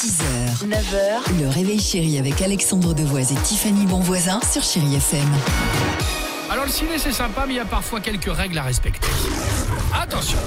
6h, 9h, le réveil chéri avec Alexandre Devoise et Tiffany Bonvoisin sur Chérie FM. Alors le ciné c'est sympa mais il y a parfois quelques règles à respecter. Attention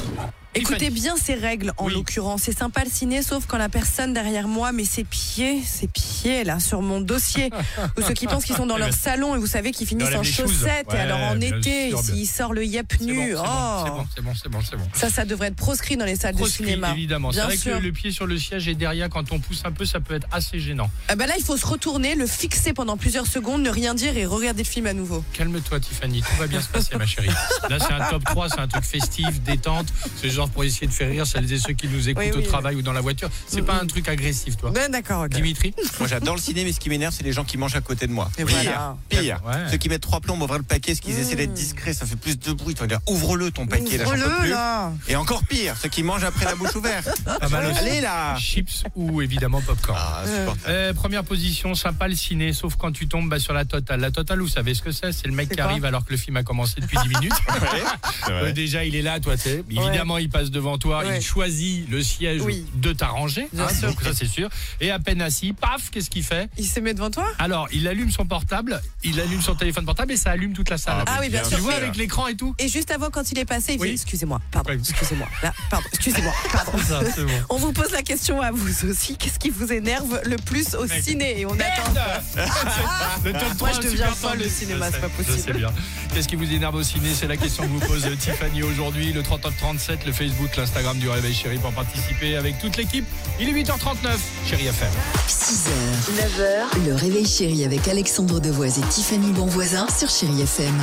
Écoutez bien ces règles en Oui. l'occurrence. C'est sympa le ciné, sauf quand la personne derrière moi met ses pieds, ses pieds là sur mon dossier. Ou ceux qui pensent qu'ils sont dans leur salon et vous savez qu'ils finissent en chaussettes. et alors en été, s'il sort le yep nu, bon, oh. c'est bon, c'est bon, c'est bon. Ça, ça devrait être proscrit dans les salles Proscrit, de cinéma. évidemment. C'est vrai que sûr. le, le pied sur le siège et derrière, quand on pousse un peu, ça peut être assez gênant. Ah bah là, il faut se retourner, le fixer pendant plusieurs secondes, ne rien dire et regarder le film à nouveau. Calme-toi, Tiffany, tout va bien se passer, ma chérie. Là, c'est un top 3, c'est un truc festif, détente. C'est genre pour essayer de faire rire celles et ceux qui nous écoutent Oui, au oui. travail ou dans la voiture. C'est pas un truc agressif, toi. Ben d'accord, ok. Dimitri Moi j'adore le ciné, mais ce qui m'énerve, c'est les gens qui mangent à côté de moi. Et pire, voilà. pire. Ouais. Ceux qui mettent trois plombs, ouvrir le paquet, ceux qui essaient d'être discrets, ça fait plus de bruit. Tu vas dire, ouvre-le ton paquet, là, peux Ouvre-le, plus. là. Et encore pire, ceux qui mangent après la bouche ouverte. Pas mal aussi. Allez là Chips ou évidemment popcorn. Ah, insupportable. Euh, première position, sympa le ciné, sauf quand tu tombes bah, sur la totale. La totale, vous savez ce que c'est? C'est le mec qui arrive alors que le film a commencé depuis 10 minutes. Ouais, Euh, déjà, il est là, toi, tu sais. Évidemment, il passe devant toi, Ouais. il choisit le siège Oui. de t'arranger. Bien sûr. donc ça, c'est sûr. Et à peine assis, paf, qu'est-ce qu'il fait Il se met devant toi Alors, il allume son portable, il allume son téléphone portable et ça allume toute la salle. Ah oui, bien tu sûr. vois Oui. avec l'écran et tout Et juste avant, quand il est passé, il Oui. fait Excusez-moi, pardon, excusez-moi, pardon, excusez-moi, pardon. Ça, c'est bon. On vous pose la question à vous aussi. Qu'est-ce qui vous énerve le plus au ciné Et on attend. Le top 3 Moi, je deviens folle de cinéma, c'est pas possible. Qu'est-ce qui vous énerve au ciné C'est la question que vous pose euh, Tiffany aujourd'hui. Le 3937, le Facebook, l'Instagram du Réveil Chéri pour participer avec toute l'équipe. Il est 8h39, Chéri FM. 6h, 9h, le réveil chéri avec Alexandre Devoise et Tiffany Bonvoisin sur Chérie FM.